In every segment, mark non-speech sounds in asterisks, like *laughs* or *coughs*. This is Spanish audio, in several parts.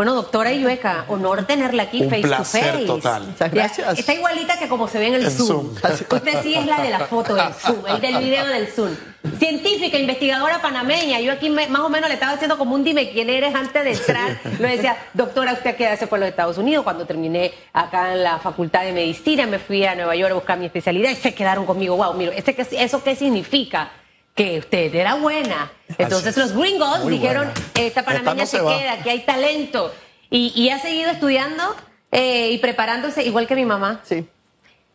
Bueno, doctora Iueca, honor tenerla aquí Un face placer to face. total. Muchas gracias. Está igualita que como se ve en el En Zoom. Zoom. Usted sí es la de la foto del Zoom, el del video del Zoom. Científica, investigadora panameña. Yo aquí me- más o menos le estaba haciendo como un dime quién eres antes de entrar. Lo decía, doctora, usted queda se fue a los Estados Unidos. Cuando terminé acá en la Facultad de Medicina, me fui a Nueva York a buscar mi especialidad y se quedaron conmigo. Wow, mira, ¿ese qué- ¿eso qué significa? Que usted era buena. Entonces los gringos Muy dijeron, buena. esta panameña Esta no se, queda, que hay talento. Y, y ha seguido estudiando eh, y preparándose igual que mi mamá. Sí.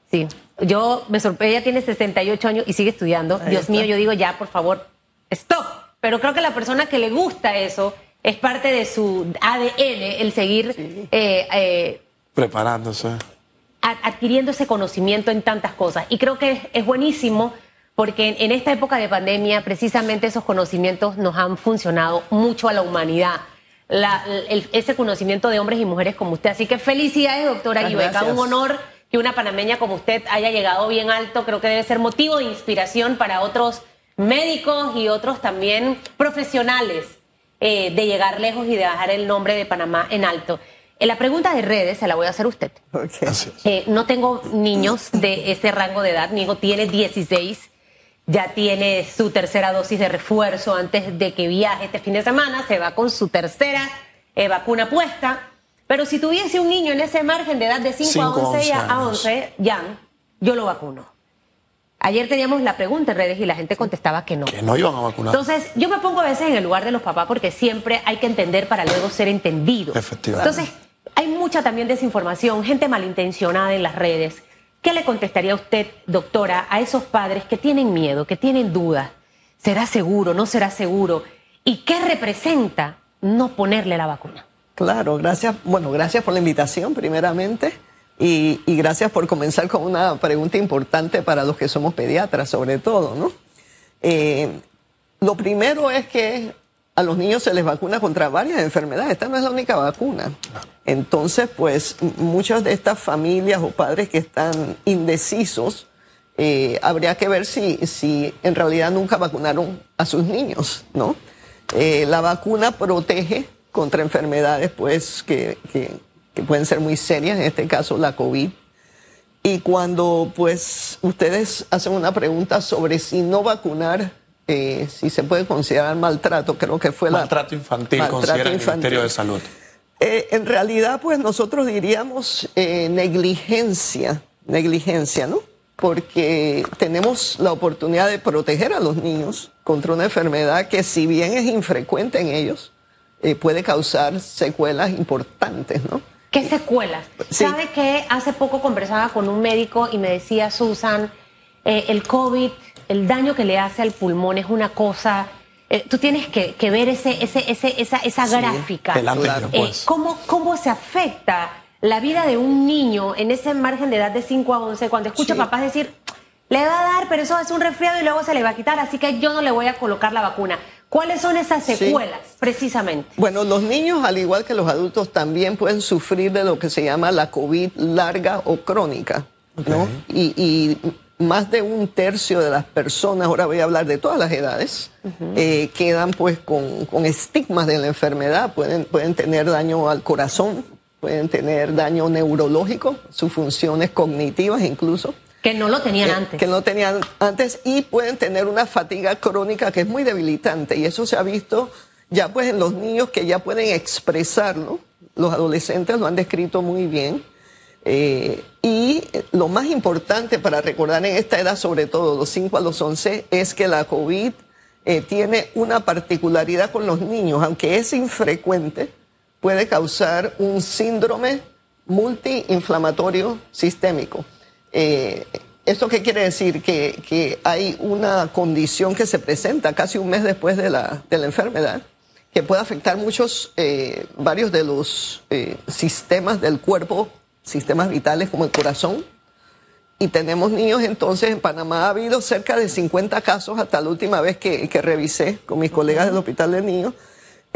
Sí. Yo me sorprende, ella tiene 68 años y sigue estudiando. Ahí Dios está. mío, yo digo ya, por favor, stop. Pero creo que la persona que le gusta eso es parte de su ADN, el seguir eh, eh, Preparándose. adquiriendo ese conocimiento en tantas cosas. Y creo que es, es buenísimo porque en, esta época de pandemia precisamente esos conocimientos nos han funcionado mucho a la humanidad. La- el- ese conocimiento de hombres y mujeres como usted. Así que felicidades, doctora gracias. Un honor que una panameña como usted haya llegado bien alto. Creo que debe ser motivo de inspiración para otros médicos y otros también profesionales eh, de llegar lejos y de bajar el nombre de Panamá en alto. Eh, la pregunta de redes se la voy a hacer a usted. Eh, no tengo niños de ese rango de edad. Mi hijo tiene 16. Ya tiene su tercera dosis de refuerzo antes de que viaje este fin de semana. Se va con su tercera eh, vacuna puesta. Pero si tuviese un niño en ese margen de edad de 5 a Cinco a 11, ya, 11 a años. 11, ya, yo lo vacuno. Ayer teníamos la pregunta en redes y la gente contestaba que no. Que no iban a vacunar. Entonces, yo me pongo a veces en el lugar de los papás porque siempre hay que entender para luego ser entendido. Efectivamente. Entonces, hay mucha también desinformación, gente malintencionada en las redes. ¿Qué le contestaría usted, doctora, a esos padres que tienen miedo, que tienen dudas? ¿Será seguro? ¿No será seguro? ¿Y qué representa no ponerle la vacuna? Claro, gracias. Bueno, gracias por la invitación, primeramente. Y, gracias por comenzar con una pregunta importante para los que somos pediatras, sobre todo, ¿no? Eh, lo primero es que a los niños se les vacuna contra varias enfermedades. Esta no es la única vacuna. Entonces, pues, muchas de estas familias o padres que están indecisos, eh, habría que ver si, si en realidad nunca vacunaron a sus niños, ¿no? Eh, la vacuna protege contra enfermedades, pues, que- que pueden ser muy serias, en este caso la COVID. Y cuando, pues, ustedes hacen una pregunta sobre si no vacunar, eh, si se puede considerar maltrato, creo que fue la... Maltrato infantil, Maltrato considera el. Ministerio de Salud. Eh, en realidad, pues nosotros diríamos eh, negligencia, negligencia, ¿no? Porque tenemos la oportunidad de proteger a los niños contra una enfermedad que si bien es infrecuente en ellos, eh, puede causar secuelas importantes, ¿no? ¿Qué secuelas? Sí. ¿Sabe que hace poco conversaba con un médico y me decía, Susan, eh, el COVID, el daño que le hace al pulmón es una cosa... eh, tú tienes que, que ver ese, ese, ese, esa, esa Sí, gráfica. Claro. Eh, después. ¿cómo, ¿Cómo se afecta la vida de un niño en ese margen de edad de 5 a 11 cuando escucho Sí. a papás decir, le va a dar, pero eso es un resfriado y luego se le va a quitar, así que yo no le voy a colocar la vacuna? ¿Cuáles son esas Sí. secuelas, precisamente? Bueno, los niños, al igual que los adultos, también pueden sufrir de lo que se llama la COVID larga o crónica, ¿no? Y más de un tercio de las personas, ahora voy a hablar de todas las edades, eh, quedan pues con, con estigmas de la enfermedad, pueden, pueden tener daño al corazón, pueden tener daño neurológico, sus funciones cognitivas incluso. Que no lo tenían que, antes. que no tenían antes y pueden tener una fatiga crónica que es muy debilitante y eso se ha visto ya pues en los niños que ya pueden expresarlo, los adolescentes lo han descrito muy bien Eh, y lo más importante para recordar en esta edad, sobre todo los 5 a los 11, es que la COVID eh, tiene una particularidad con los niños, aunque es infrecuente, puede causar un síndrome multiinflamatorio sistémico. Eh, ¿Esto qué quiere decir? Que, que hay una condición que se presenta casi un mes después de la, de la enfermedad, que puede afectar muchos, varios de los sistemas del cuerpo, sistemas vitales como el corazón. Y tenemos niños entonces, en Panamá ha habido cerca de 50 casos hasta la última vez que, que revisé con mis colegas del Hospital de Niños.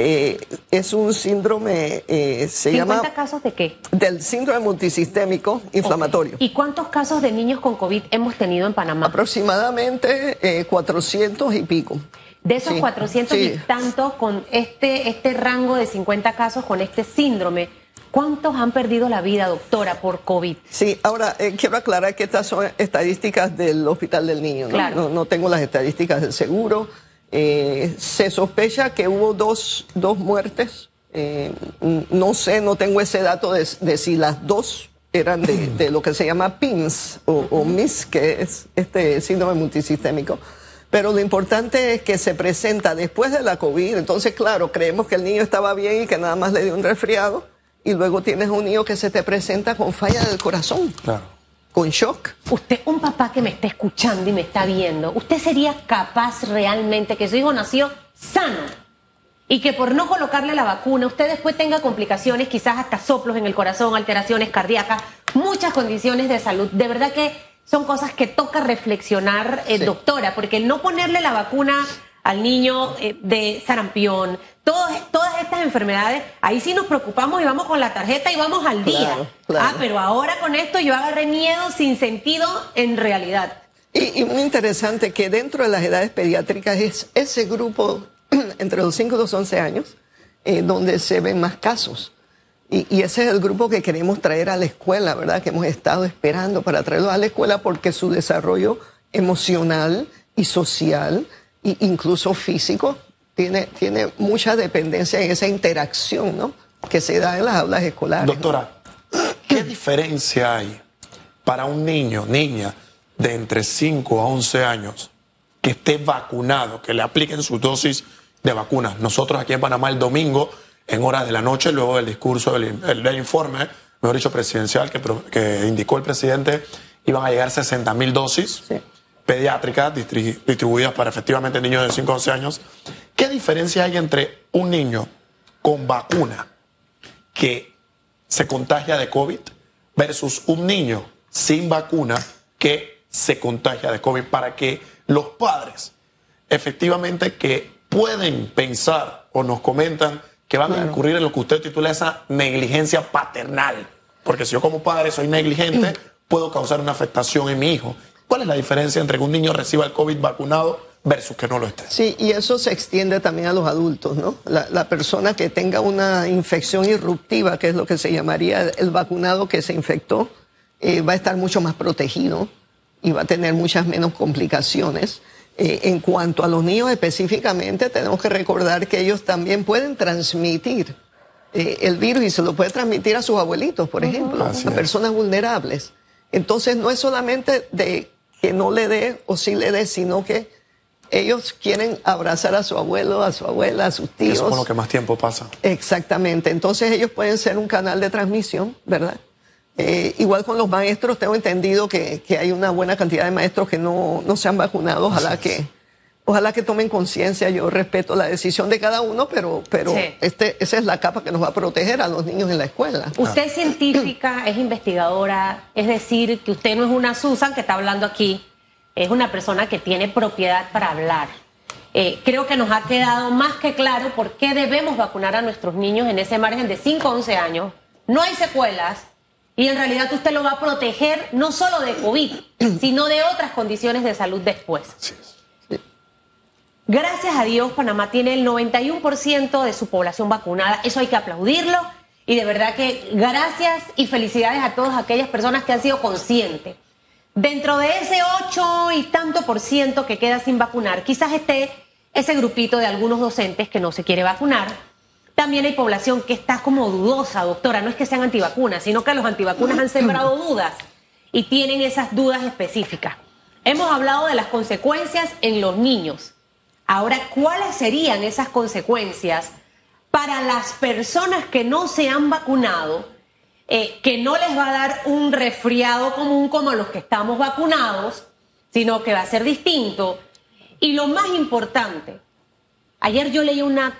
Eh, es un síndrome, eh, se ¿50 llama casos de qué? del síndrome multisistémico inflamatorio. ¿Y cuántos casos de niños con COVID hemos tenido en Panamá? Aproximadamente eh, 400 y pico. De esos Sí, 400 y sí. tantos con este, este rango de 50 casos con este síndrome, ¿cuántos han perdido la vida, doctora, por COVID? Sí, ahora eh, quiero aclarar que estas son estadísticas del Hospital del Niño, ¿no? Claro. No, no tengo las estadísticas del seguro. Eh, se sospecha que hubo dos, dos muertes. Eh, no sé, no tengo ese dato de, de si las dos eran de, de lo que se llama PIMS o, o MIS, que es este síndrome multisistémico. Pero lo importante es que se presenta después de la COVID. Entonces, claro, creemos que el niño estaba bien y que nada más le dio un resfriado. Y luego tienes un niño que se te presenta con falla del corazón Claro. con shock. Usted, un papá que me está escuchando y me está viendo, ¿usted sería capaz realmente que su hijo nació sano y que por no colocarle la vacuna usted después tenga complicaciones, quizás hasta soplos en el corazón, alteraciones cardíacas, muchas condiciones de salud? De verdad que son cosas que toca reflexionar, eh, Sí. doctora, porque el no ponerle la vacuna al niño eh, de sarampión, todas, todas estas enfermedades, ahí sí nos preocupamos y vamos con la tarjeta y vamos al día. Claro, claro. Ah, pero ahora con esto yo agarré miedo sin sentido en realidad. Y, y muy interesante que dentro de las edades pediátricas es ese grupo *clears throat* entre los 5 y los 11 años eh, donde se ven más casos. Y, y ese es el grupo que queremos traer a la escuela, ¿verdad? Que hemos estado esperando para traerlos a la escuela porque su desarrollo emocional y social incluso físico tiene, tiene mucha dependencia en esa interacción, ¿no? Que se da en las aulas escolares. ¿no? Doctora, ¿qué diferencia hay para un niño, niña de entre 5 a 11 años que esté vacunado, que le apliquen su dosis de vacunas? Nosotros aquí en Panamá el domingo, en horas de la noche, luego del discurso, del, el- del informe, mejor dicho, presidencial que, que indicó el presidente, iban a llegar 60 mil dosis Sí. Pediátricas distri- distribuidas para efectivamente niños de 5 a 11 años. ¿Qué diferencia hay entre un niño con vacuna que se contagia de COVID versus un niño sin vacuna que se contagia de COVID para que los padres efectivamente que pueden pensar o nos comentan que van a incurrir en lo que usted titula esa negligencia paternal. Porque si yo como padre soy negligente, *clears throat* puedo causar una afectación en mi hijo. ¿Cuál es la diferencia entre que un niño reciba el COVID vacunado versus que no lo esté? Sí, y eso se extiende también a los adultos, ¿no? La, la persona que tenga una infección irruptiva, que es lo que se llamaría el vacunado que se infectó, eh, va a estar mucho más protegido y va a tener muchas menos complicaciones. Eh, en cuanto a los niños específicamente, tenemos que recordar que ellos también pueden transmitir eh, el virus y se lo puede transmitir a sus abuelitos, por ejemplo, Así a es. personas vulnerables. Entonces no es solamente de que no le dé o sí le dé, sino que ellos quieren abrazar a su abuelo, a su abuela, a sus tíos. eso es con lo que más tiempo pasa. Exactamente. Entonces ellos pueden ser un canal de transmisión, ¿verdad? Eh, igual con los maestros, tengo entendido que, que hay una buena cantidad de maestros que no, no se han vacunado. Ojalá que, ojalá que tomen conciencia. Yo respeto la decisión de cada uno, pero, pero Sí. este, esa es la capa que nos va a proteger a los niños en la escuela. Usted es científica, es investigadora, es decir, que usted no es una Susan que está hablando aquí, es una persona que tiene propiedad para hablar. Eh, creo que nos ha quedado más que claro por qué debemos vacunar a nuestros niños en ese margen de 5 a 11 años. No hay secuelas y en realidad usted lo va a proteger no solo de COVID, sino de otras condiciones de salud después. Es. Gracias a Dios, Panamá tiene el 91% de su población vacunada. Eso hay que aplaudirlo. Y de verdad que gracias y felicidades a todas aquellas personas que han sido conscientes. Dentro de ese 8 y tanto por ciento que queda sin vacunar, quizás esté ese grupito de algunos docentes que no se quiere vacunar. También hay población que está como dudosa, doctora. No es que sean antivacunas, sino que los antivacunas han sembrado dudas y tienen esas dudas específicas. Hemos hablado de las consecuencias en los niños. Ahora, ¿cuáles serían esas consecuencias para las personas que no se han vacunado, eh, que no les va a dar un resfriado común como los que estamos vacunados, sino que va a ser distinto? Y lo más importante, ayer yo leí una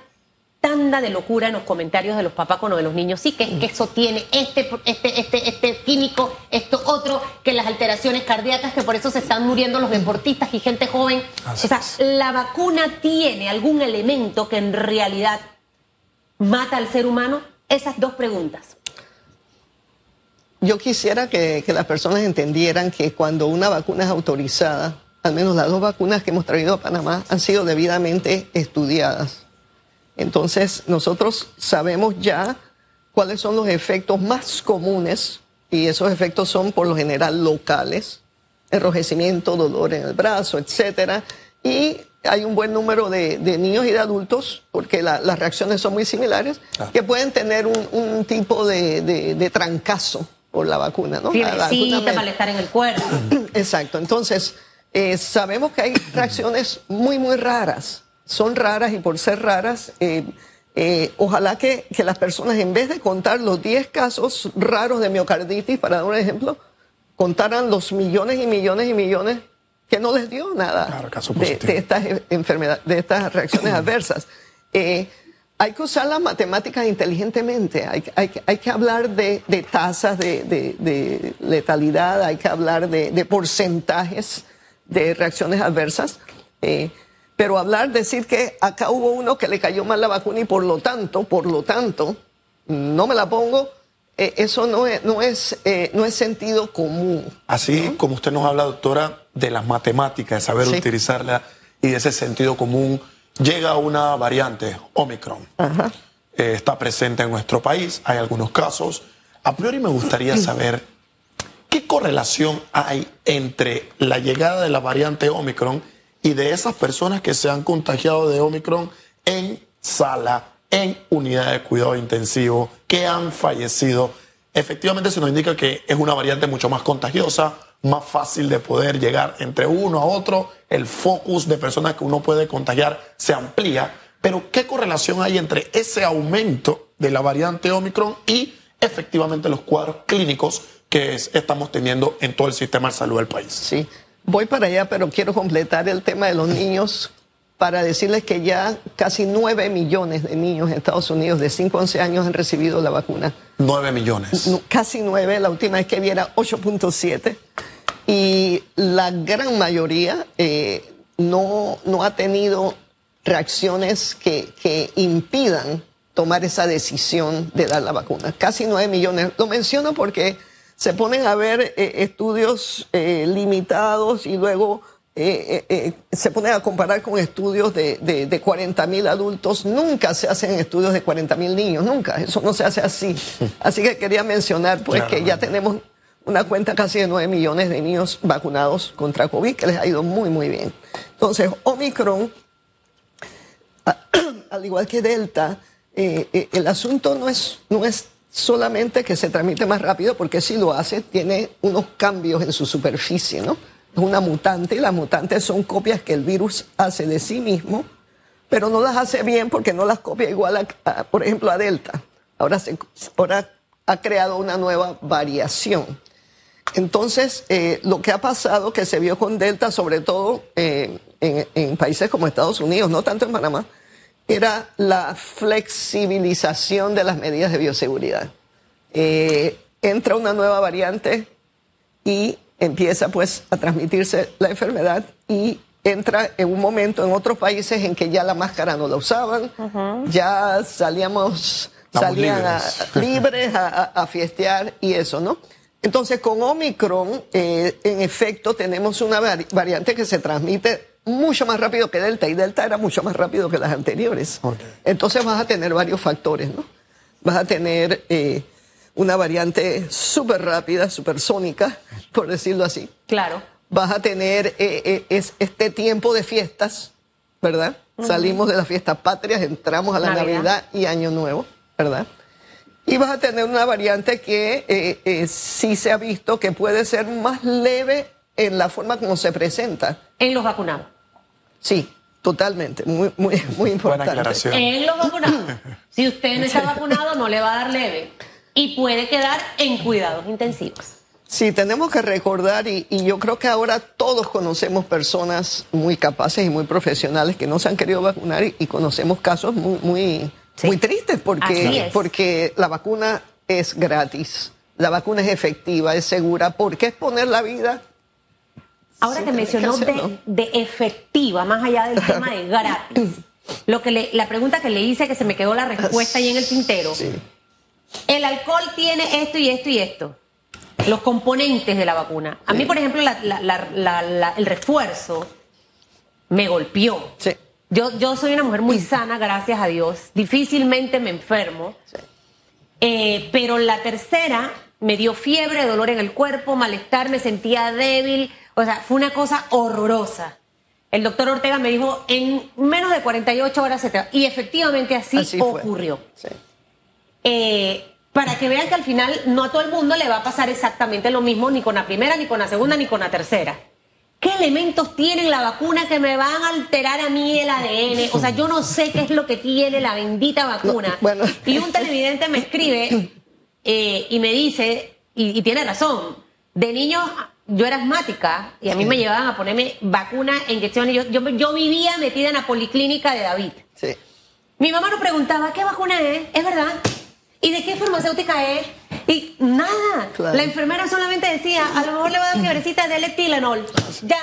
tanda de locura en los comentarios de los papás con lo de los niños. Sí, que es que eso tiene este, este, este, este químico, esto otro, que las alteraciones cardíacas, que por eso se están muriendo los deportistas y gente joven. Así o sea, es. la vacuna tiene algún elemento que en realidad mata al ser humano. Esas dos preguntas. Yo quisiera que, que las personas entendieran que cuando una vacuna es autorizada al menos las dos vacunas que hemos traído a Panamá, han sido debidamente estudiadas. Entonces, nosotros sabemos ya cuáles son los efectos más comunes y esos efectos son por lo general locales, enrojecimiento, dolor en el brazo, etcétera, y hay un buen número de, niños y de adultos, porque las reacciones son muy similares, ah. que pueden tener un, tipo de, trancazo por la vacuna, ¿no? Fiebrecita, malestar en el cuerpo. *coughs* Exacto. Entonces, eh, sabemos que hay reacciones muy, muy raras. Son raras y por ser raras, eh, eh, ojalá que, que, las personas, en vez de contar los 10 casos raros de miocarditis, para dar un ejemplo, contaran los millones y millones y millones que no les dio nada de, estas enfermedades, de estas reacciones adversas. Eh, hay que usar las matemáticas inteligentemente, hay, hay, hay que hablar de, de tasas de, de, letalidad, hay que hablar de, porcentajes de reacciones adversas, eh, pero hablar, decir que acá hubo uno que le cayó mal la vacuna y por lo tanto, por lo tanto, no me la pongo, eh, eso no es, no, es, no es sentido común. Así como usted nos habla, doctora, de las matemáticas, de saber utilizarla y de ese sentido común, llega una variante, Omicron. Eh, está presente en nuestro país, hay algunos casos. A priori me gustaría saber qué correlación hay entre la llegada de la variante Omicron y de esas personas que se han contagiado de Omicron en sala, en unidad de cuidado intensivo, que han fallecido. Efectivamente se nos indica que es una variante mucho más contagiosa, más fácil de poder llegar entre uno a otro, el focus de personas que uno puede contagiar se amplía, pero ¿qué correlación hay entre ese aumento de la variante Omicron y efectivamente los cuadros clínicos que estamos teniendo en todo el sistema de salud del país? Sí, voy para allá, pero quiero completar el tema de los niños para decirles que ya casi 9 millones de niños en Estados Unidos de 5 a 11 años han recibido la vacuna. 9 millones. Casi 9, la última vez que vi era 8.7. Y la gran mayoría eh, no, no ha tenido reacciones que, que impidan tomar esa decisión de dar la vacuna. Casi 9 millones. Lo menciono porque se ponen a ver eh, estudios eh, limitados y luego eh, se pone a comparar con estudios de, de, de 40 mil adultos. Nunca se hacen estudios de 40 mil niños, nunca. Eso no se hace así. *laughs* Así que quería mencionar pues que ya tenemos una cuenta casi de 9 millones de niños vacunados contra COVID, que les ha ido muy, muy bien. Entonces, Omicron, *clears throat* al igual que Delta, el asunto no es, no es solamente que se transmite más rápido, porque si lo hace, tiene unos cambios en su superficie, ¿no? es una mutante y las mutantes son copias que el virus hace de sí mismo, pero no las hace bien porque no las copia igual, a, por ejemplo, a Delta. Ahora, se, ahora ha creado una nueva variación. Entonces, eh, lo que ha pasado, que se vio con Delta, sobre todo eh, en, países como Estados Unidos, no tanto en Panamá, era la flexibilización de las medidas de bioseguridad. Eh, entra una nueva variante y empieza pues a transmitirse la enfermedad y entra en un momento en otros países en que ya la máscara no la usaban, ya salíamos, salían libres *laughs* a, a, fiestear y eso, ¿no? Entonces con Omicron, eh, en efecto, tenemos una variante que se transmite mucho más rápido que Delta y Delta era mucho más rápido que las anteriores. Entonces vas a tener varios factores, ¿no? Vas a tener... Eh, una variante súper rápida, sónica, por decirlo así. Claro. Vas a tener eh, eh, este tiempo de fiestas, ¿verdad? Salimos de las fiestas patrias, entramos a la Navidad. y Año Nuevo, ¿verdad? Y vas a tener una variante que eh, sí se ha visto que puede ser más leve en la forma como se presenta. En los vacunados. Sí, totalmente. Muy, muy, muy importante. En los vacunados. si usted no está vacunado, no le va a dar leve y puede quedar en cuidados intensivos. Sí, tenemos que recordar, y, yo creo que ahora todos conocemos personas muy capaces y muy profesionales que no se han querido vacunar y, conocemos casos muy, muy, muy tristes porque, porque la vacuna es gratis, la vacuna es efectiva, es segura, porque es poner la vida. Ahora que mencionó de, efectiva, más allá del tema de *laughs* gratis, lo que le, la pregunta que le hice, que se me quedó la respuesta ahí en el tintero. Sí el alcohol tiene esto y esto y esto. los componentes de la vacuna. A mí, por ejemplo, la- la- la- la- la- el refuerzo me golpeó. Sí. Yo, yo soy una mujer muy sana, gracias a Dios. Difícilmente me enfermo. Eh, pero la tercera me dio fiebre, dolor en el cuerpo, malestar, me sentía débil. O sea, fue una cosa horrorosa. El doctor Ortega me dijo, en menos de 48 horas se te va. Y efectivamente así, ocurrió. Sí. Eh, para que vean que al final no a todo el mundo le va a pasar exactamente lo mismo, ni con la primera, ni con la segunda, ni con la tercera. ¿Qué elementos tiene la vacuna que me van a alterar a mí el ADN? O sea, yo no sé qué es lo que tiene la bendita vacuna. No, bueno. Y un televidente me escribe eh, y me dice, y, y tiene razón, de niño yo era asmática y a mí me llevaban a ponerme vacuna e inyecciones. Yo, yo, yo vivía metida en la policlínica de David. Sí. Mi mamá nos preguntaba, ¿qué vacuna es? ¿Es verdad? ¿Y de qué farmacéutica es? Y nada. Claro. La enfermera solamente decía, a lo mejor le va a dar fiebrecita *clears throat* de Tylenol. Ya.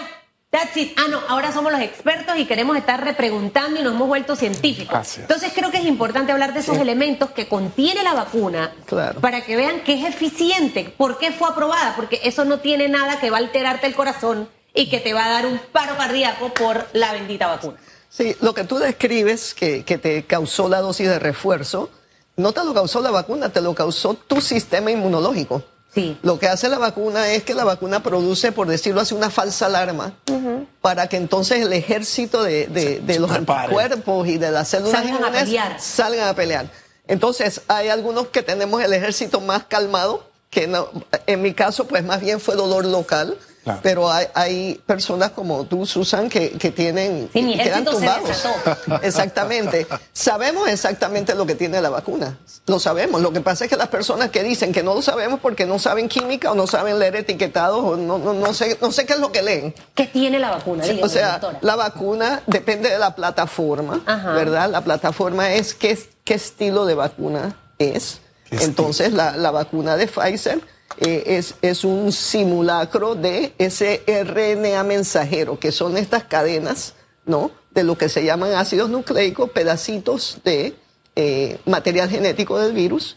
That's it. Ah, no, ahora somos los expertos y queremos estar repreguntando y nos hemos vuelto científicos. Entonces creo que es importante hablar de esos elementos que contiene la vacuna Claro. para que vean que es eficiente. ¿Por qué fue aprobada? Porque eso no tiene nada que va a alterarte el corazón y que te va a dar un paro cardíaco por la bendita vacuna. Sí, lo que tú describes que, que te causó la dosis de refuerzo, no te lo causó la vacuna, te lo causó tu sistema inmunológico. Sí. Lo que hace la vacuna es que la vacuna produce, por decirlo así, una falsa alarma para que entonces el ejército de, de- de se los anticuerpos y de las células Salgan a inmunes pelear. salgan a pelear. Entonces, hay algunos que tenemos el ejército más calmado, que no, en mi caso, pues más bien fue dolor local. Claro. Pero hay, hay personas como tú, Susan, que, que tienen Sí, mi que quedan tumbados. *laughs* Exactamente. Sabemos exactamente lo que tiene la vacuna. Lo sabemos. Lo que pasa es que las personas que dicen que no lo sabemos porque no saben química o no saben leer etiquetados o no, no, no sé, no sé qué es lo que leen. ¿Qué tiene la vacuna? Dígame, O sea, doctora. la vacuna depende de la plataforma, Ajá. ¿verdad? La plataforma es qué, qué estilo de vacuna es. ¿Qué Entonces, la, la vacuna de Pfizer eh, es, es un simulacro de ese RNA mensajero, que son estas cadenas, ¿no? De lo que se llaman ácidos nucleicos, pedacitos de eh, material genético del virus.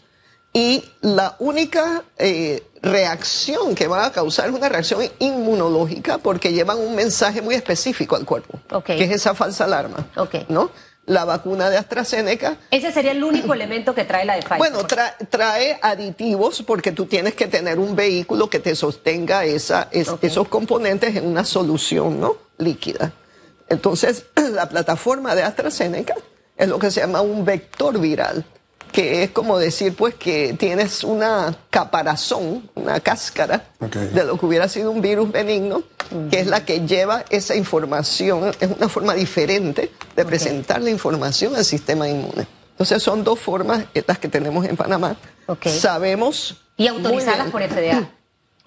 Y la única eh, reacción que van a causar es una reacción inmunológica porque llevan un mensaje muy específico al cuerpo, que es esa falsa alarma. ¿no? La vacuna de AstraZeneca Ese sería el único elemento que trae la de Pfizer. bueno, tra- trae aditivos porque tú tienes que tener un vehículo que te sostenga esa, es- Ok. esos componentes en una solución ¿no? líquida. Entonces, *clears throat* la plataforma de AstraZeneca es lo que se llama un vector viral, que es como decir, pues, que tienes una caparazón, una cáscara de lo que hubiera sido un virus benigno, que es la que lleva esa información, es una forma diferente de presentar la información al sistema inmune. Entonces son dos formas eh, las que tenemos en Panamá. Sabemos... y autorizadas por FDA.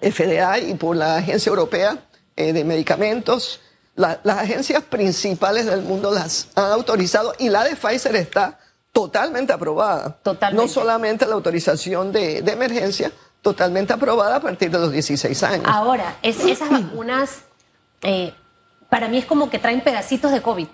*clears throat* FDA y por la Agencia Europea eh, de Medicamentos. La- las agencias principales del mundo las han autorizado y la de Pfizer está totalmente aprobada. Totalmente. No solamente la autorización de, de emergencia, totalmente aprobada a partir de los 16 años. Ahora, es- *clears throat* esas vacunas, eh, para mí es como que traen pedacitos de COVID.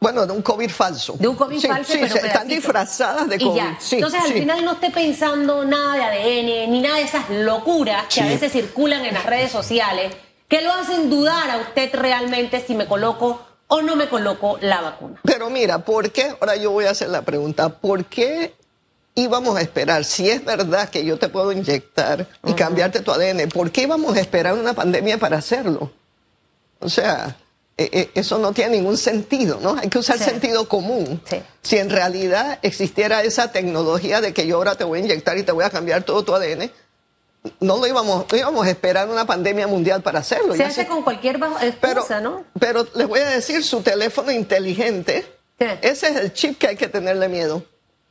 Bueno, de un COVID falso. De un COVID Sí, falso, sí, pero se- están disfrazadas de Y COVID. ya. Sí, Entonces, al final no esté pensando nada de ADN, ni nada de esas locuras que a veces circulan en las redes sociales, que lo hacen dudar a usted realmente si me coloco o no me coloco la vacuna. Pero mira, ¿por qué? Ahora yo voy a hacer la pregunta. ¿Por qué íbamos a esperar? Si es verdad que yo te puedo inyectar y cambiarte tu ADN, ¿por qué íbamos a esperar una pandemia para hacerlo? O sea, eh, eh, eso no tiene ningún sentido, ¿no? Hay que usar Sí. sentido común. Sí. Si en realidad existiera esa tecnología de que yo ahora te voy a inyectar y te voy a cambiar todo tu ADN, no lo íbamos, no íbamos a esperar una pandemia mundial para hacerlo. Se Ya hace se- con cualquier bajo- pero, excusa, ¿no? pero les voy a decir, su teléfono inteligente, Sí. ese es el chip que hay que tenerle miedo.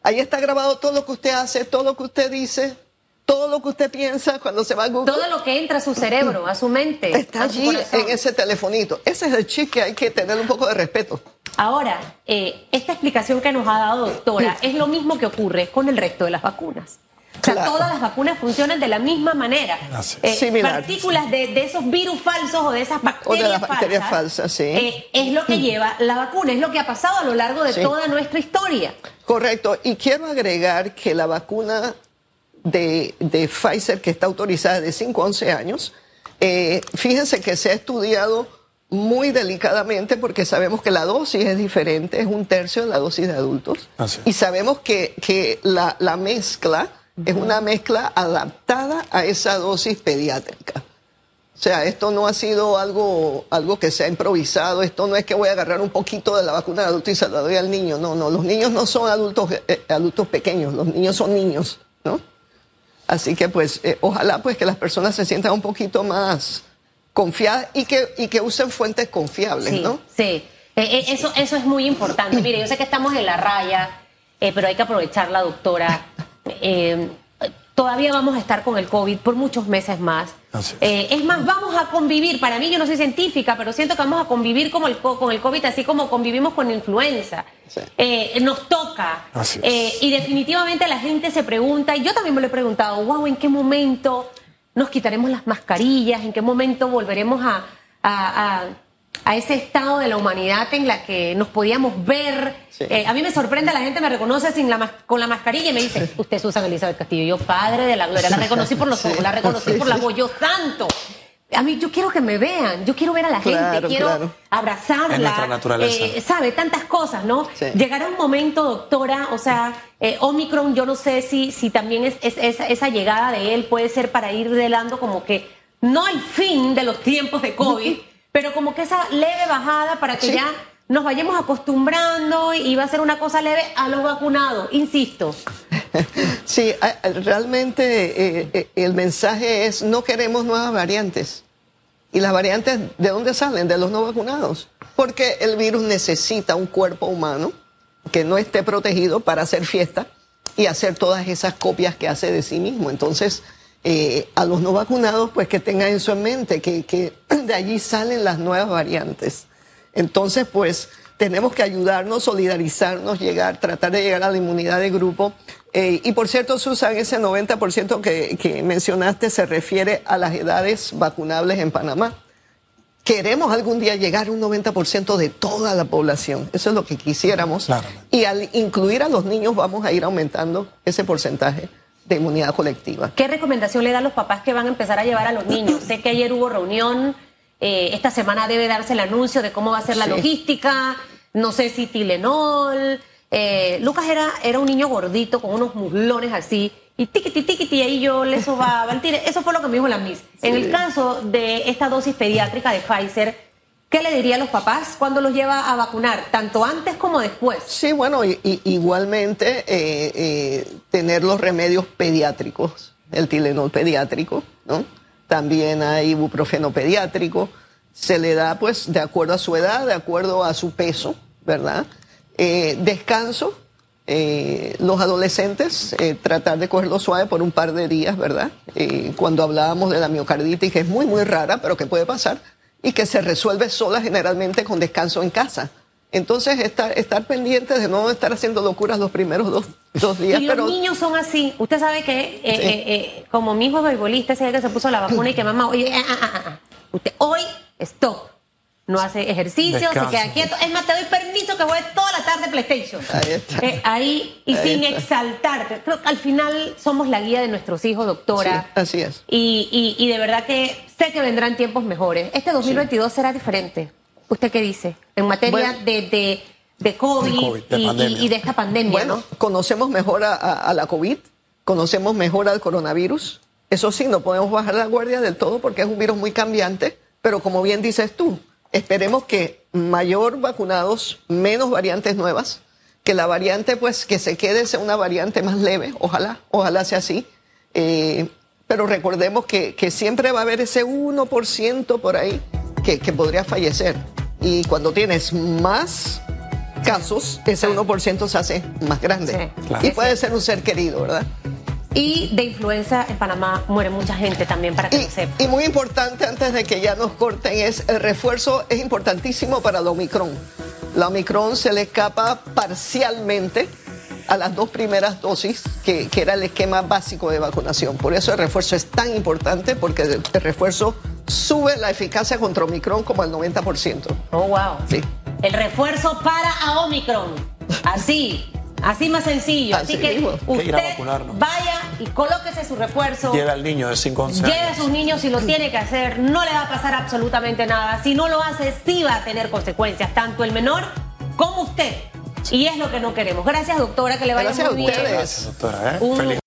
Ahí está grabado todo lo que usted hace, todo lo que usted dice, todo lo que usted piensa cuando se va a Google. Todo lo que entra a su cerebro, a su mente, está allí en ese telefonito. Ese es el chip que hay que tener un poco de respeto. Ahora, eh, esta explicación que nos ha dado doctora es lo mismo que ocurre con el resto de las vacunas. O sea, todas las vacunas funcionan de la misma manera. Eh, partículas de, de esos virus falsos o de esas bacterias, las bacterias falsas, sí. eh, es lo que lleva la vacuna, es lo que ha pasado a lo largo de Sí. toda nuestra historia. Correcto. Y quiero agregar que la vacuna de, de Pfizer que está autorizada de 5 a 11 años. Eh, fíjense que se ha estudiado muy delicadamente porque sabemos que la dosis es diferente, es un tercio de la dosis de adultos. Y sabemos que, que la, la mezcla es una mezcla adaptada a esa dosis pediátrica. O sea, esto no ha sido algo, algo que se ha improvisado, esto no es que voy a agarrar un poquito de la vacuna de adulto y se la doy al niño, no, no, los niños no son adultos, eh, adultos pequeños, los niños son niños, ¿no? Así que pues eh, ojalá pues que las personas se sientan un poquito más confiadas y que, y que usen fuentes confiables, Sí, ¿no? sí. Eh, eh, eso, eso es muy importante. Mire, yo sé que estamos en la raya, eh, pero hay que aprovecharla, doctora. Eh, todavía vamos a estar con el COVID por muchos meses más. Es. Eh, es más, vamos a convivir. Para mí, yo no soy científica, pero siento que vamos a convivir como el, co- con el COVID, así como convivimos con la influenza. Sí. Eh, nos toca. Así es. Eh, y definitivamente la gente se pregunta, y yo también me lo he preguntado, wow, ¿en qué momento nos quitaremos las mascarillas? ¿En qué momento volveremos a, a- a- a ese estado de la humanidad en la que nos podíamos ver? Sí. Eh, a mí me sorprende, la gente me reconoce sin la con la mascarilla y me dice, usted es Susan Elizabeth Castillo, yo padre de la gloria, la reconocí por los ojos, la reconocí Sí, por la sí. voz, yo santo. A mí yo quiero que me vean, yo quiero ver a la gente, quiero claro. abrazarla. Es nuestra naturaleza. eh, sabe, tantas cosas, ¿no? Sí. Llegará un momento, doctora, o sea, eh, Omicron, yo no sé si, si también es, es- esa, esa llegada de él puede ser para ir delando como que no el fin de los tiempos de COVID, pero como que esa leve bajada para que Sí. ya nos vayamos acostumbrando y va a ser una cosa leve a los vacunados, insisto. *laughs* Sí, realmente eh, eh, el mensaje es no queremos nuevas variantes. ¿Y las variantes de dónde salen? De los no vacunados. Porque el virus necesita un cuerpo humano que no esté protegido para hacer fiesta y hacer todas esas copias que hace de sí mismo. Entonces, eh, a los no vacunados, pues que tengan eso en mente, que, que *clears throat* de allí salen las nuevas variantes. Entonces, pues tenemos que ayudarnos, solidarizarnos, llegar, tratar de llegar a la inmunidad de grupo. Eh, y por cierto, Susan, ese 90% que, que mencionaste se refiere a las edades vacunables en Panamá. Queremos algún día llegar a un 90% de toda la población. Eso es lo que quisiéramos. Claramente. Y al incluir a los niños vamos a ir aumentando ese porcentaje de inmunidad colectiva. ¿Qué recomendación le da a los papás que van a empezar a llevar a los niños? *clears throat* Sé que ayer hubo reunión, eh, esta semana debe darse el anuncio de cómo va a ser la Sí. logística, no sé si Tilenol. eh, Lucas era, era un niño gordito con unos muslones así, y tiquiti, tiquiti, ahí yo le sobaba el. Eso fue lo que me dijo la Miss. En el caso de esta dosis pediátrica de Pfizer, ¿qué le diría a los papás cuando los lleva a vacunar, tanto antes como después? Sí, bueno, igualmente eh, eh, tener los remedios pediátricos, el Tilenol pediátrico, ¿no? También hay ibuprofeno pediátrico. Se le da, pues, de acuerdo a su edad, de acuerdo a su peso, ¿verdad? Eh, descanso. los adolescentes, tratar de cogerlo suave por un par de días, ¿verdad? Cuando hablábamos de la miocarditis, que es muy, muy rara, pero que puede pasar, y que se resuelve sola generalmente con descanso en casa. Entonces, estar, estar pendientes de no estar haciendo locuras los primeros dos, dos días. Y pero los niños son así. Usted sabe que, eh, eh, eh, como mi hijo es beisbolista, ese día que se puso la vacuna y que mamá, oye, ah, ah, ah, ah. usted hoy, stop. No hace ejercicio, Descansa. se queda quieto. Es más, te doy permiso que juegues toda la tarde PlayStation. Ahí está. Eh, ahí, y Ahí sin está. exaltarte. Creo que al final somos la guía de nuestros hijos, doctora. Sí, así es. Y, y- y de verdad que sé que vendrán tiempos mejores. Este 2022 será diferente. ¿Usted qué dice? En materia Bueno. de, de, de COVID, De COVID, de y- y, de esta pandemia, Bueno, ¿no? conocemos mejor a, a- a la COVID, conocemos mejor al coronavirus. Eso sí, no podemos bajar la guardia del todo porque es un virus muy cambiante, pero como bien dices tú, esperemos que mayor vacunados, menos variantes nuevas, que la variante pues que se quede sea una variante más leve, ojalá, ojalá sea así. Eh, pero recordemos que, que siempre va a haber ese 1% por ahí que, que podría fallecer. Y cuando tienes más casos, ese 1% se hace más grande. Sí, claro. Y puede ser un ser querido, ¿verdad? Y de influenza en Panamá muere mucha gente también, para que lo sepa. Y, y muy importante, antes de que ya nos corten, es el refuerzo es importantísimo para la Omicron. La Omicron se le escapa parcialmente a las dos primeras dosis, que, que era el esquema básico de vacunación. Por eso el refuerzo es tan importante, porque el, el refuerzo sube la eficacia contra Omicron como al 90%. Oh, wow. Sí. El refuerzo para a Omicron. Así, así más sencillo. Así, Así que mismo. Que ir a usted vaya y colóquese su refuerzo. Lleve al niño de 5 a 11 Lleve años. a sus niños si lo tiene que hacer, no le va a pasar absolutamente nada. Si no lo hace, sí va a tener consecuencias, tanto el menor como usted. Y es lo que no queremos. Gracias, doctora, que le vaya Gracias muy a bien. Gracias, doctora. ¿eh? Un- Feliz